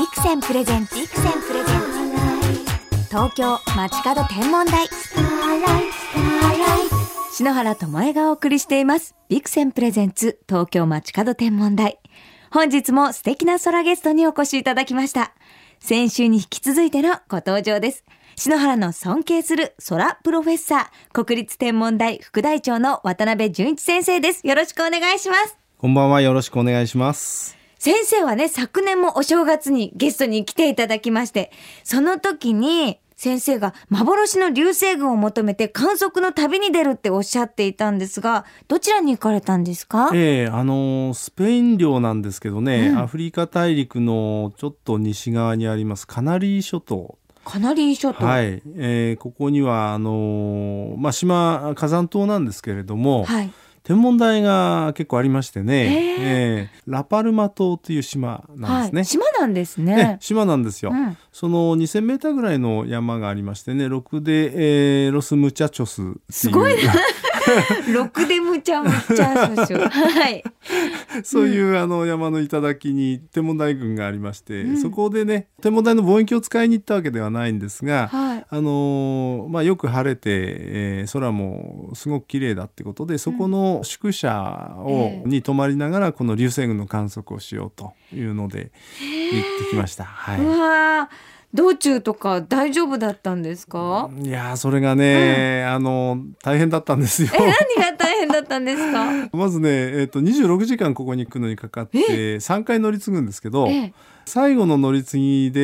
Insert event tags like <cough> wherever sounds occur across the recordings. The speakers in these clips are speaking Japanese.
ビクセンプレゼンツビクセンプレゼンツ。東京街角天文台。篠原智恵がお送りしています。ビクセンプレゼンツ東京街角天文台。本日も素敵な空ゲストにお越しいただきました。先週に引き続いてのご登場です。篠原の尊敬する空プロフェッサー国立天文台副大長の渡辺淳一先生です。よろしくお願いします。こんばんは。よろしくお願いします。先生はね、昨年もお正月にゲストに来ていただきまして、その時に先生が幻の流星群を求めて観測の旅に出るっておっしゃっていたんですが、どちらに行かれたんですか？ええあのスペイン領なんですけどね、うんアフリカ大陸のちょっと西側にありますカナリー諸島カナリー諸島。はい、えーここにはあのまあ島火山島なんですけれども、はい。天文台が結構ありましてね、へええーラパルマ島という島なんですね。はい。島なんですえね。島なんですよ、うん。その2000メーターぐらいの山がありましてねロクデ、えーロスムチャチョスっていうすごいなロクデムチャムチャーシュ。はい。そういうあの山の頂に天文台群がありまして、うんそこでね天文台の望遠鏡を使いに行ったわけではないんですが、はい。あのーまあ、よく晴れて、えー空もすごく綺麗だってことでそこの宿舎を、ええに泊まりながらこの流星群の観測をしようというので行ってきました。はういわー道中とか大丈夫だったんですか？いやーそれがね、あの大変だったんですよ。え、。何が大変だったんですか？<laughs> まずね、えー、と26時間ここに行くのにかかって3回乗り継ぐんですけど、ええ、最後の乗り継ぎで、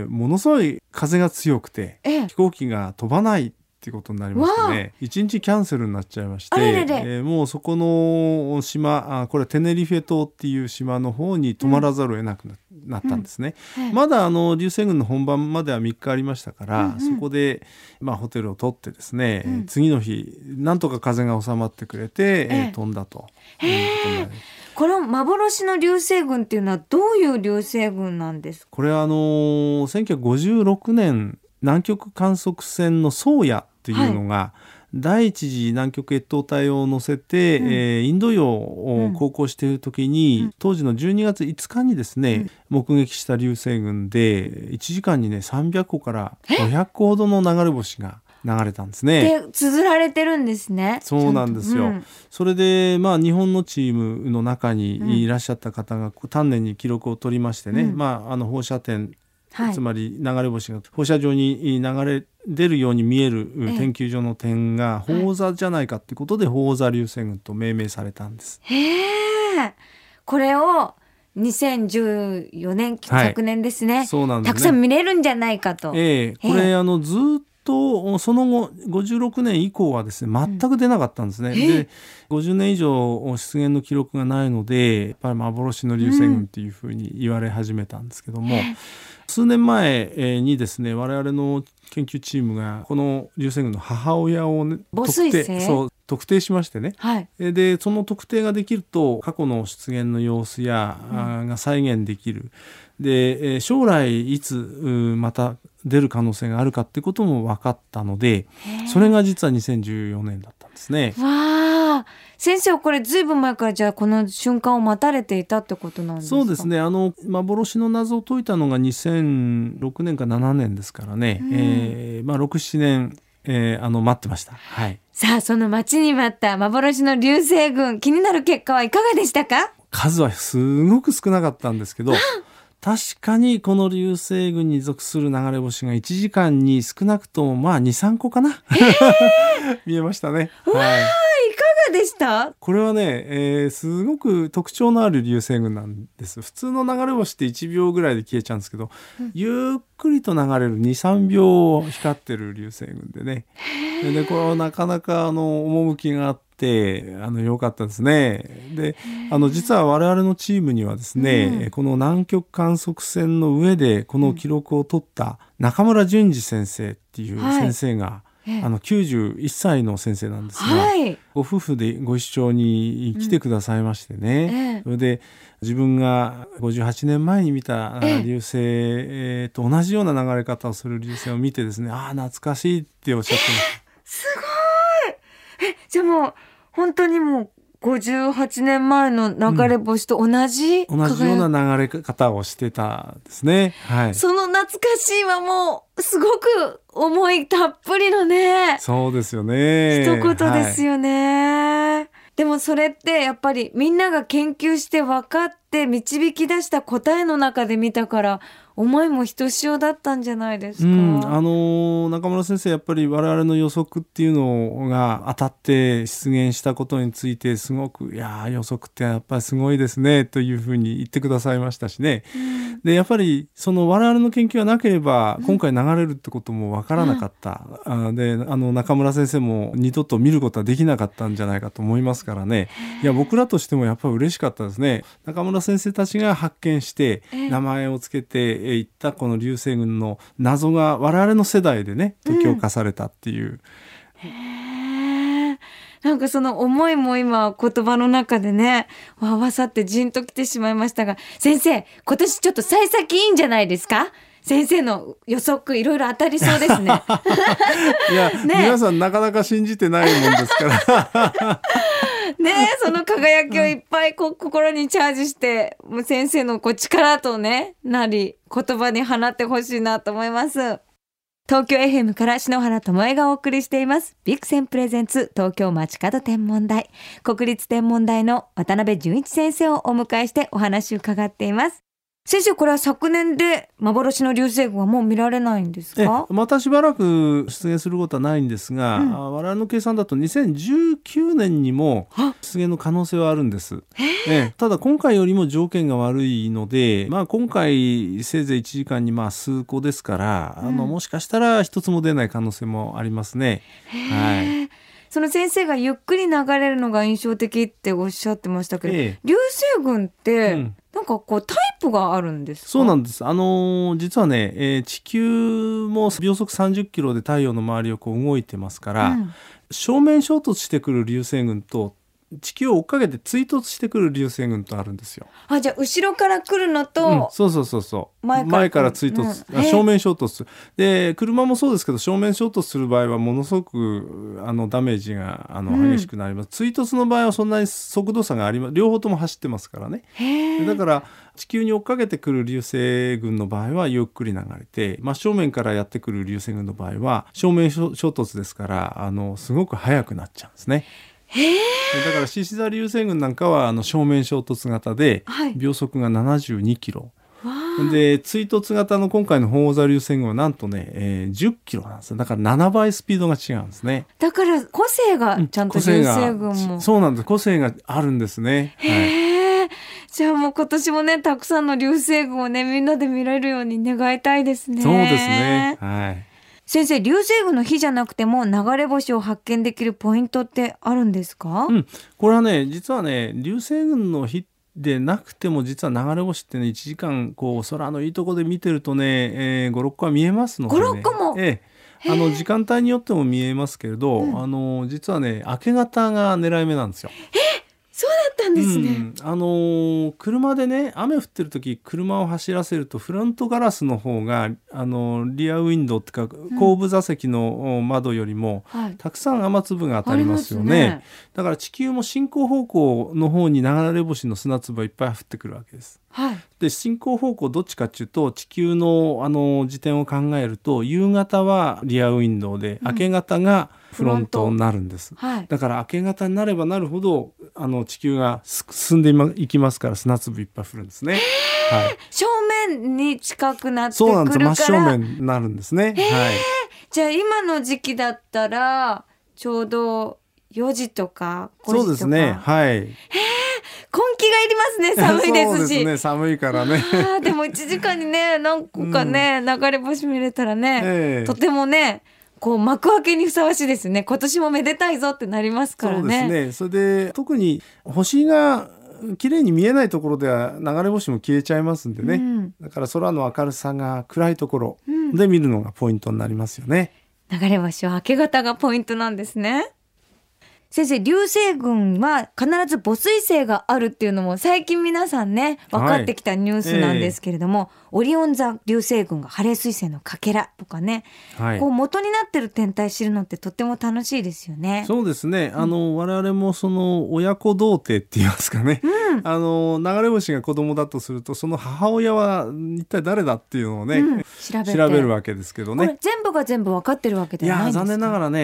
えーものすごい風が強くてええ。飛。行機が飛ばないっていうことになりましてね。一日キャンセルになっちゃいましてえーもうそこの島あこれはテネリフェ島っていう島の方に泊まらざるを得なくな,、なったんですね。ええまだあの流星群の本番までは3日ありましたから、うんうん。そこで、まあ、ホテルを取ってですね、うん。次の日なんとか風が収まってくれて、ええ。えー飛んだということになります。この幻の流星群っていうのはどういう流星群なんですか？これはあのー1956年南極観測船のソーヤっていうのが、第一次南極越冬隊を乗せて、うん。えーインド洋を航行している時に、うん。当時の12月5日にですね、目撃した流星群で1時間にね300個から500個ほどの流れ星が流れたんですね。で綴られてるんですね。そうなんですよ。ちゃんと。それでまあ日本のチームの中うん。にいらっしゃった方が丹念に記録を取りましてね、うん。まああの放射点はいつまり流れ星が放射状に流れ出るように見えるええ天球上の点が放座じゃないかってことで放座流星群と命名されたんです。へえ。これを2014年、はい昨年ですね。そうなんですね。たくさん見れるんじゃないかと。ええこれ、あのずっとその後56年以降はですね全く出なかったんですね。ええで50年以上出現の記録がないのでやっぱり幻の流星群っていうふうに言われ始めたんですけども、ええ数年前えーにですね我々の研究チームがこの流星群の母親を、ね、母特定そう特定しましてねはい。えーでその特定ができると過去の出現の様子や、あーが再現できるで、えー将来いつうーまた出る可能性があるかってことも分かったのでそれが実は2014年だったんですね。わあ。先生はこれずいぶん前からじゃあこの瞬間を待たれていたってことなんですか？そうです。ね。あの幻の謎を解いたのが2006年か7年ですからね、うん。えーまあ、67年、えーあの待ってました。はい。さあ、その待ちに待った幻の流星群、気になる結果はいかがでしたか？数はすごく少なかったんですけど確かにこの流星群に属する流れ星が1時間に少なくともまあ23個かな、<laughs> 見えましたね。はい、でした？これはね、えーすごく特徴のある流星群なんです。普通の流れ星って1秒ぐらいで消えちゃうんですけど、ゆっくりと流れる23秒光ってる流星群でね。ででこれはなかなかあの趣があってあの良かったですね。であの実は我々のチームにはですね、うん。この南極観測船の上でこの記録を取った中村淳二先生っていうはい。先生が、ええあの91歳の先生なんですが、はい。ご夫婦でご一緒に来てくださいましてね、ええ。それで自分が58年前に見た流星え。ーと同じような流れ方をする流星を見てですねああ懐かしいっておっしゃってました。すごい。え、じゃあもう、本当にもう、58年前の流れ星と同じ、同じような流れ方をしてたですね。はい。その懐かしいはもうすごく思いたっぷりのねそうですよね。一言ですよ。よね、でもそれってやっぱりみんなが研究して分かって導き出した答えの中で見たから思いもひとしおだったんじゃないですか、うん、あのー中村先生やっぱり我々の予測っていうのが当たって出現したことについてすごく「いやー予測ってやっぱりすごいですね」というふうに言ってくださいましたしね。でやっぱりその我々の研究がなければ今回流れるってこともわからなかった、あであの中村先生も二度と見ることはできなかったんじゃないかと思いますからね。いや僕らとしてもやっぱり嬉しかったですね。中村先生たちが発見してええ。名前をつけてえーいったこの流星群の謎が我々の世代でね解き明かされたっていう、へえ。なんかその思いも今言葉の中でね合わさってじんときてしまいましたが先生今年ちょっと幸先いいんじゃないですか？先生の予測いろいろ当たりそうですね。<laughs> いや、<laughs> ね皆さんなかなか信じてないもんですから <laughs> ねその輝きをいっぱいこう心にチャージしてもう先生のこう力とねなり言葉に放ってほしいなと思います。東京 FM から篠原智恵がお送りしています。ビクセンプレゼンツ東京街角天文台。国立天文台の渡辺淳一先生をお迎えしてお話を伺っています。先生これは昨年で幻の流星群はもう見られないんですえかまたしばらく出現することはないんですが、うん。あ我々の計算だと2019年にもあ出現の可能性はあるんです。ええ。ただ今回よりも条件が悪いので、まあ、今回せいぜい1時間にまあ数個ですから、あのうんもしかしたら一つも出ない可能性もありますね。はい。その先生がゆっくり流れるのが印象的っておっしゃってましたけど、ええ。流星群って、うんなんかこうタイプがあるんですか？そうなんです。あのー実はね、えー地球も秒速30キロで太陽の周りをこう動いてますから、うん正面衝突してくる流星群と地球を追っかけて追突してくる流星群とあるんですよ。あじゃあ後ろから来るのうんと、そうそうそうそう。前から。から追突、うん。正面衝突。で車もそうですけど正面衝突する場合はものすごくあのダメージがあのうん。激しくなります、追突の場合はそんなに速度差があります両方とも走ってますからね。だから地球に追っかけてくる流星群の場合はゆっくり流れて真正面からやってくる流星群の場合は正面衝衝突ですからあのすごく速くなっちゃうんですね。だから獅子座流星群なんかはあの正面衝突型ではい秒速が72キロ。わあで追突型の今回の鳳凰座流星群はなんとね、えー10キロなんですよだから7倍スピードが違うんですね。だから個性がちゃんと流星群も、そうなんです個性があるんですね。はいじゃあもう今年もねたくさんの流星群をねみんなで見れるように願いたいですねそうですね。はい。先生流星群の日じゃなくても流れ星を発見できるポイントってあるんですか、うん。これはね実はね流星群の日でなくても実は流れ星ってね1時間こう空のいいとこで見てるとね、えー、56個は見えますので、ね、5 6個も？ええ。あの時間帯によっても見えますけれど、うん。あの実はね明け方が狙い目なんですよ。そうだったんですね、うん。あのー車でね雨降ってる時車を走らせるとフロントガラスの方が、あのーリアウィンドウっていうか後部座席のお窓よりもはい。たくさん雨粒が当たりますよね。ね。だから地球も進行方向の方に流れ星の砂粒がいっぱい降ってくるわけです。はい。で進行方向どっちかっていうと地球のあの時点を考えると夕方はリアウィンドウで、うん。明け方がフロントになるんです。はいだから明け方になればなるほどあの地球がす進んでいきますから砂粒いっぱい降るんですね。はい、正面に近くなってくそうなんです真正面になるんですね。はい。じゃあ今の時期だったらちょうど4時とか5時とかそうですね。はい。根気がいりますね <laughs> 寒いですしそうですね。寒いからね。でも1時間にね何個かね、流れ星見れたらね、ええとてもねこう幕開けにふさわしいですね。今年もめでたいぞってなりますからそうねですね。それで特に星が綺麗に見えないところでは流れ星も消えちゃいますんでね。うん。だから空の明るさが暗いところうん。で見るのがポイントになりますよね。流れ星は明け方がポイントなんですね。先生流星群は必ず母水星があるっていうのも最近皆さんね分かってきたニュースなんですけれども、はい。えー、オリオン座流星群がハレー彗星のかけらとかね、はい、こう元になってる天体知るのってとっても楽しいですよね。そうですね。あの、うん、我々もその親子童貞って言いますかね、うん、あの流れ星が子供だとするとその母親は一体誰だっていうのをね、うん、調べるわけですけどね。全部が全部分かってるわけではないんですか？いや残念ながらね、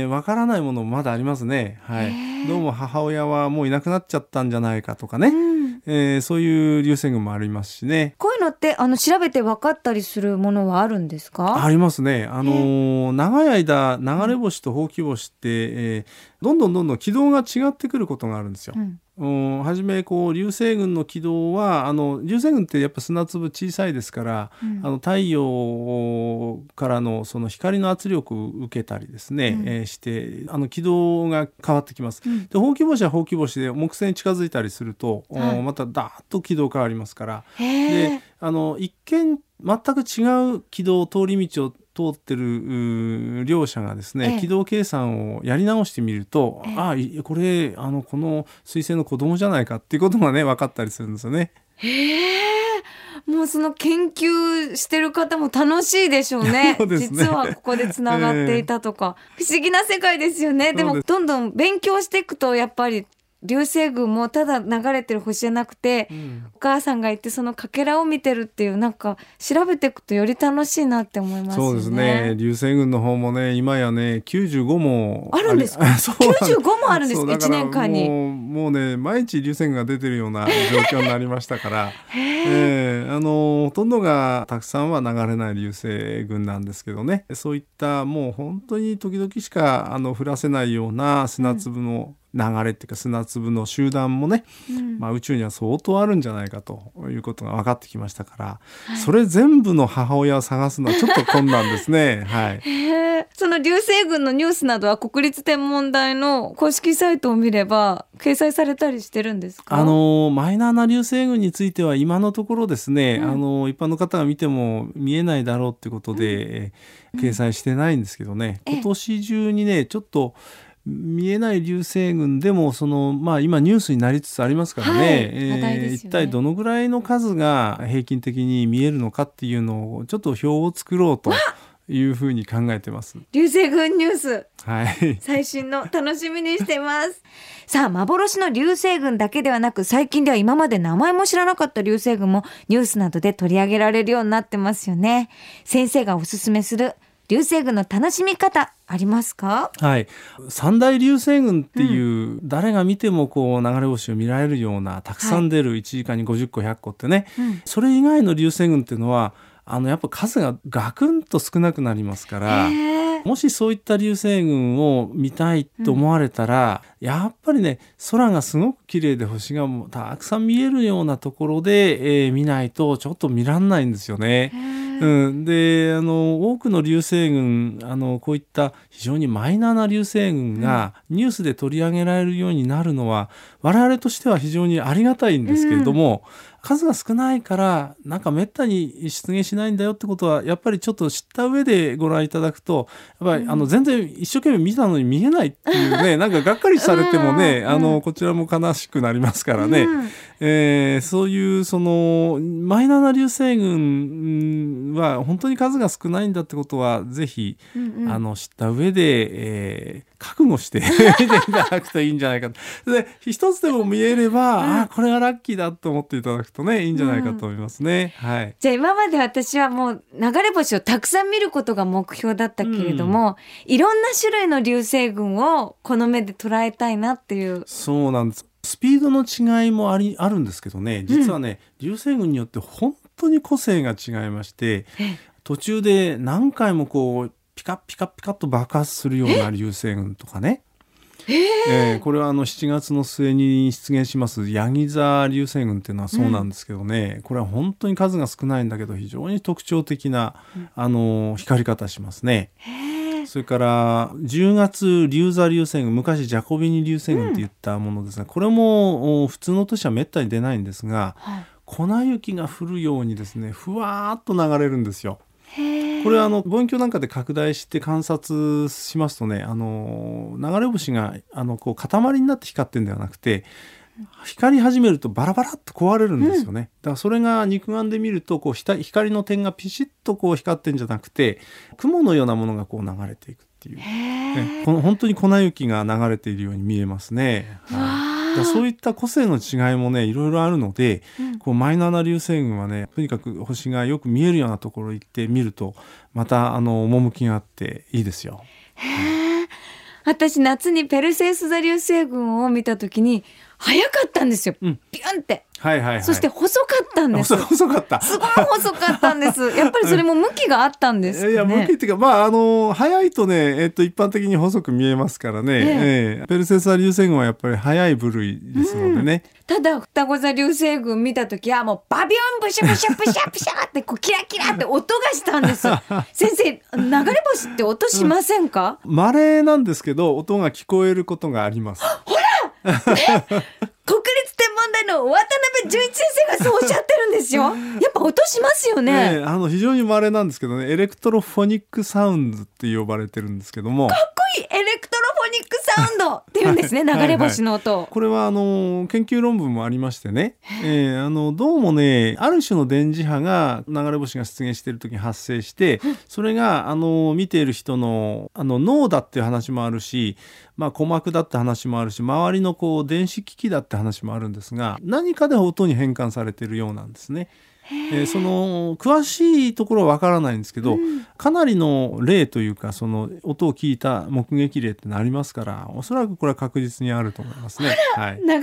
えー、分からないものもまだありますね。はい、どうも母親はもういなくなっちゃったんじゃないかとかね、うん、えー、そういう流星群もありますしね。こういうのってあの調べて分かったりするものはあるんですか？ありますね。あのー、長い間流れ星とほうき星って、えー、どんどんどんどん軌道が違ってくることがあるんですよ。うん。はじめこう流星群の軌道はあの流星群ってやっぱ砂粒小さいですから、うん、あの太陽からのその光の圧力を受けたりですね、うん、えー、してあの軌道が変わってきます。うん、でほうき星はほうき星で木星に近づいたりすると、はい、またダーッと軌道変わりますから。であの一見全く違う軌道通り道を通ってる両者がですね、軌道計算をやり直してみると、ああこれあのこの彗星の子供じゃないかっていうことがね <laughs> 分かったりするんですよね。もうその研究してる方も楽しいでしょうね。<laughs> うね。実はここでつながっていたとか、<laughs> 不思議な世界ですよね。でもどんどん勉強していくとやっぱり流星群もただ流れてる星じゃなくて、うん、お母さんがいてそのかけらを見てるっていうなんか調べていくとより楽しいなって思います、ね、そうですね。流星群の方もね今やね95もあるんですか？<laughs> 95もあるんです？か1年間に。もうね毎日流星群が出てるような状況になりましたから。<laughs> えー、あのほとんどがたくさんは流れない流星群なんですけどね。そういったもう本当に時々しかあの降らせないような砂粒の、うん流れっていうか砂粒の集団もね、うん、まあ、宇宙には相当あるんじゃないかということが分かってきましたから、はい、それ全部の母親を探すのはちょっと困難ですね。はい、<laughs> その流星群のニュースなどは国立天文台の公式サイトを見れば掲載されたりしてるんですか？あのマイナーな流星群については今のところですね、うん、あの一般の方が見ても見えないだろうっていうことで、うん、掲載してないんですけどね、今年中にねちょっと見えない流星群でもその、まあ、今ニュースになりつつありますからねはい、えーね、一体どのぐらいの数が平均的に見えるのかっていうのをちょっと表を作ろうと。いうふうに考えてます。流星群ニュース。はい。最新の楽しみにしてます。<laughs> さあ、幻の流星群だけではなく、最近では今まで名前も知らなかった流星群もニュースなどで取り上げられるようになってますよね。先生がおすすめする流星群の楽しみ方ありますか？はい。三大流星群っていう、うん、誰が見てもこう流れ星を見られるようなたくさん出る1時間に50個100個ってね、はい、それ以外の流星群っていうのはあのやっぱ数がガクンと少なくなりますから。もしそういった流星群を見たいと思われたら、うん、やっぱりね空がすごく綺麗で星がたくさん見えるようなところで、えー、見ないとちょっと見らんないんですよね。うん、であの多くの流星群あのこういった非常にマイナーな流星群がニュースで取り上げられるようになるのは、我々としては非常にありがたいんですけれども、うん数が少ないからなんかめったに出現しないんだよってことはやっぱりちょっと知った上でご覧いただくとやっぱりあの全然一生懸命見たのに見えないっていうね <laughs> なんかがっかりされてもね、あのこちらも悲しくなりますからね、うん、えー、そういうそのマイナーな流星群は本当に数が少ないんだってことはぜひ、うんうん、あの知った上で、えー、覚悟して見ていただくといいんじゃないかで一つでも見えれば、うん、あこれはラッキーだと思っていただくとねいいんじゃないかと思いますね。うん、はい、じゃあ今まで私はもう流れ星をたくさん見ることが目標だったけれども、うん、いろんな種類の流星群をこの目で捉えたいなっていう。そうなんです。スピードの違いもありあるんですけどね。実はね、流星群によって本当に個性が違いまして途中で何回もこうピカピカピカと爆発するような流星群とかね。えー、これはあの7月の末に出現しますヤギ座流星群っていうのはそうなんですけどね、うん、これは本当に数が少ないんだけど非常に特徴的な、あの光り方しますね。それから10月流座流星群昔ジャコビニ流星群って言ったものですが、うん、これも普通の年はめったに出ないんですが、はい、粉雪が降るようにですねふわーっと流れるんですよ。これはあの望遠鏡なんかで拡大して観察しますとねあの流れ星があのこう塊になって光ってるんではなくて光り始めるとバラバラっと壊れるんですよね、うん、だからそれが肉眼で見るとこう光の点がピシッとこう光ってんじゃなくて雲のようなものがこう流れていくっていう、ね、この本当に粉雪が流れているように見えますね。はい、そういった個性の違いもねいろいろあるので、うん、こうマイナーな流星群はねとにかく星がよく見えるようなところ行って見るとまたあの趣があっていいですよ。私夏にペルセウス座流星群を見た時に早かったんですよ、うん、ピュンって。はいはい、はい、そして細かったんです。細かった。すごい細かったんです。<laughs> やっぱりそれも向きがあったんです、ね、いや向きっていうかまああの早いとねえっと一般的に細く見えますからね、ええ。ペルセスア流星群はやっぱり早い部類ですのでね、うん、ただ双子座流星群見た時はもうバビョンブシャブシャブシャブシャってこうキラキラって音がしたんです先生流れ星って音しませんか稀、うん、なんですけど音が聞こえることがありますほら、ね国立天文台の渡部潤一先生がそうおっしゃってるんですよ。<laughs> やっぱ音しますよね。ねあの非常に稀なんですけどね、 electrophonic sounds って呼ばれてるんですけども。かっこいい electronic sound って言うんですね、流れ星の音。はいはい、これはあの研究論文もありましてね、えー、あのどうもね、ある種の電磁波が流れ星が出現している時に発生して、それがあの見ている人のあの脳だっていう話もあるし、まあ、鼓膜だって話もあるし周りのこう電子機器だって話もあるんですが何かで音に変換されているようなんですね。えー、その詳しいところはわからないんですけど、うん、かなりの例というかその音を聞いた目撃例ってのありますからおそらくこれは確実にあると思いますね。はい、流れ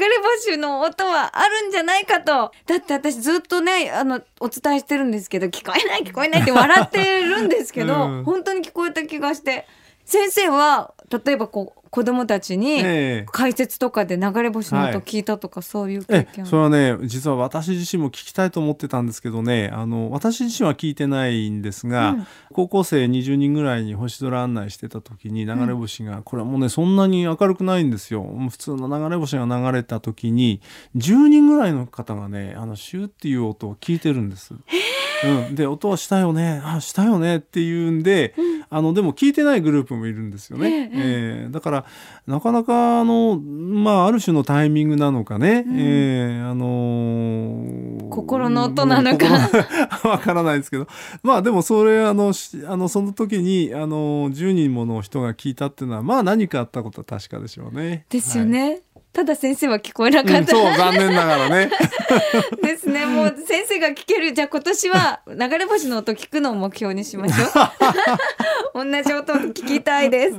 星の音はあるんじゃないかと。だって私ずっとねあのお伝えしてるんですけど聞こえない聞こえないって笑ってるんですけど、うん、本当に聞こえた気がして。先生は例えばこう子供たちに解説とかで流れ星の音聞いたとか、そういう経験、それはね実は私自身も聞きたいと思ってたんですけどね。あの私自身は聞いてないんですが、うん、高校生20人ぐらいに星空案内してた時に流れ星が、うん、これはもうねそんなに明るくないんですよ。普通の流れ星が流れた時に10人ぐらいの方がねあのシューっていう音を聞いてるんです。うん、で音はしたよねあしたよねっていうんで、うん、あのでも聞いてないグループもいるんですよね。ええー、だからなかなかあの、まあ、ある種のタイミングなのかね、うん、えー、あのー、心の音なのか。<laughs> わからないですけど。まあでもそれあのあのその時にあの10人もの人が聞いたっていうのはまあ何かあったことは確かでしょうね。ですよね。はいただ先生は聞こえなかった、うん、そう残念ながらね。<laughs> ですね。もう先生が聞ける。じゃあ今年は流れ星の音聞くのを目標にしましょう。<laughs> 同じ音を聞きたいです。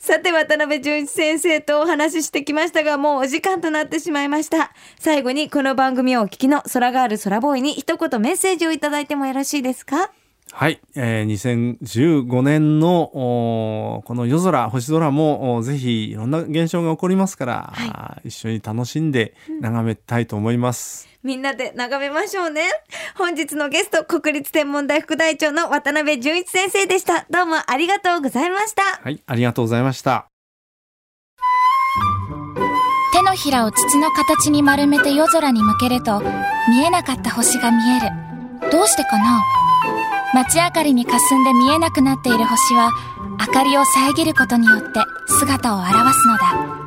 さて渡辺淳一先生とお話ししてきましたがもうお時間となってしまいました。最後にこの番組をお聞きの空ガール空ボーイに一言メッセージをいただいてもよろしいですか？はい、えー、2015年のこの夜空星空もぜひいろんな現象が起こりますから、はい、一緒に楽しんで眺めたいと思います、うん、みんなで眺めましょうね。本日のゲスト国立天文台副大長の渡辺淳一先生でした。どうもありがとうございました。はいありがとうございました。手のひらを筒の形に丸めて夜空に向けると見えなかった星が見える。どうしてかな？街明かりに霞んで見えなくなっている星は明かりを遮ることによって姿を現すのだ。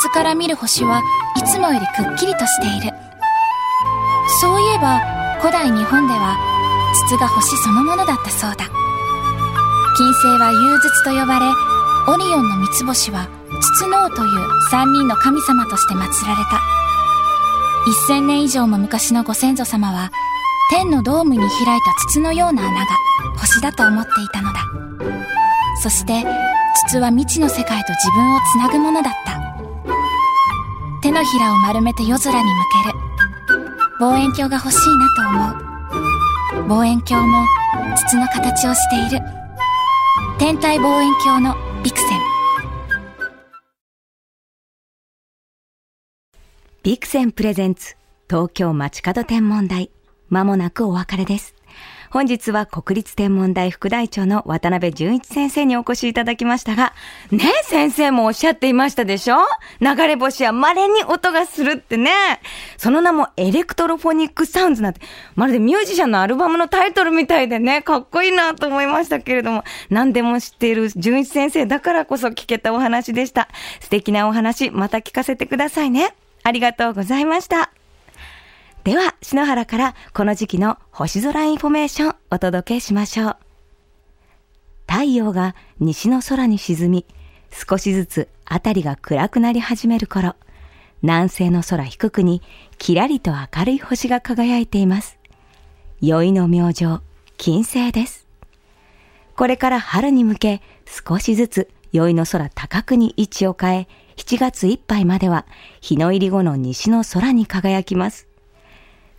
筒から見る星はいつもよりくっきりとしている。そういえば古代日本では筒が星そのものだったそうだ。金星は融筒と呼ばれオリオンの三つ星は筒の王という三人の神様として祀られた。1000年以上も昔のご先祖様は天のドームに開いた筒のような穴が星だと思っていたのだ。そして筒は未知の世界と自分をつなぐものだった。手のひらを丸めて夜空に向ける。望遠鏡が欲しいなと思う。望遠鏡も筒の形をしている。天体望遠鏡のビクセン。ビクセンプレゼンツ東京街角天文台。まもなくお別れです。本日は国立天文台副台長の渡部潤一先生にお越しいただきましたが、ね先生もおっしゃっていましたでしょ？流れ星は稀に音がするってね。その名も electrophonic sounds なんて、まるでミュージシャンのアルバムのタイトルみたいでね、かっこいいなと思いましたけれども、何でも知っている潤一先生だからこそ聞けたお話でした。素敵なお話、また聞かせてくださいね。ありがとうございました。では、篠原からこの時期の星空インフォメーションお届けしましょう。太陽が西の空に沈み、少しずつ辺りが暗くなり始める頃、南西の空低くにきらりと明るい星が輝いています。宵の明星、金星です。これから春に向け少しずつ宵の空高くに位置を変え、7月いっぱいまでは日の入り後の西の空に輝きます。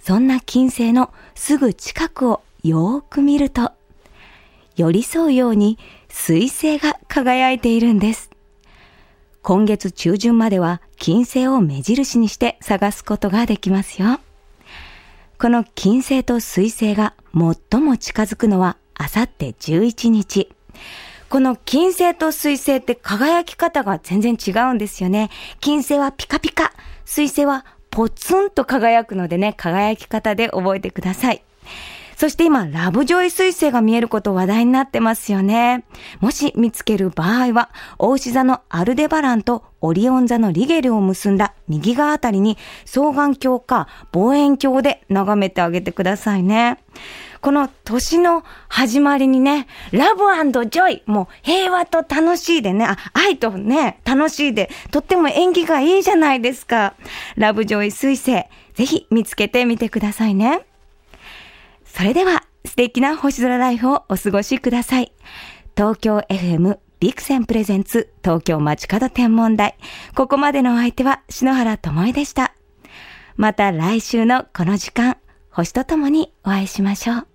そんな金星のすぐ近くをよーく見ると、寄り添うように水星が輝いているんです。今月中旬までは金星を目印にして探すことができますよ。この金星と水星が最も近づくのはあさって11日。この金星と水星って輝き方が全然違うんですよね。金星はピカピカ、水星はポツンと輝くのでね、輝き方で覚えてください。そして今、ラブジョイ彗星が見えること話題になってますよね。もし見つける場合は、大牛座のアルデバランとオリオン座のリゲルを結んだ右側あたりに双眼鏡か望遠鏡で眺めてあげてくださいね。この年の始まりにね、ラブジョイ、もう平和と楽しいでね、あ、愛とね、楽しいで、とっても縁起がいいじゃないですか。ラブジョイ彗星、ぜひ見つけてみてくださいね。それでは、素敵な星空ライフをお過ごしください。東京 FM Vixen presents 東京まちかど天文台。ここまでのお相手は篠原ともえでした。また来週のこの時間、星とともにお会いしましょう。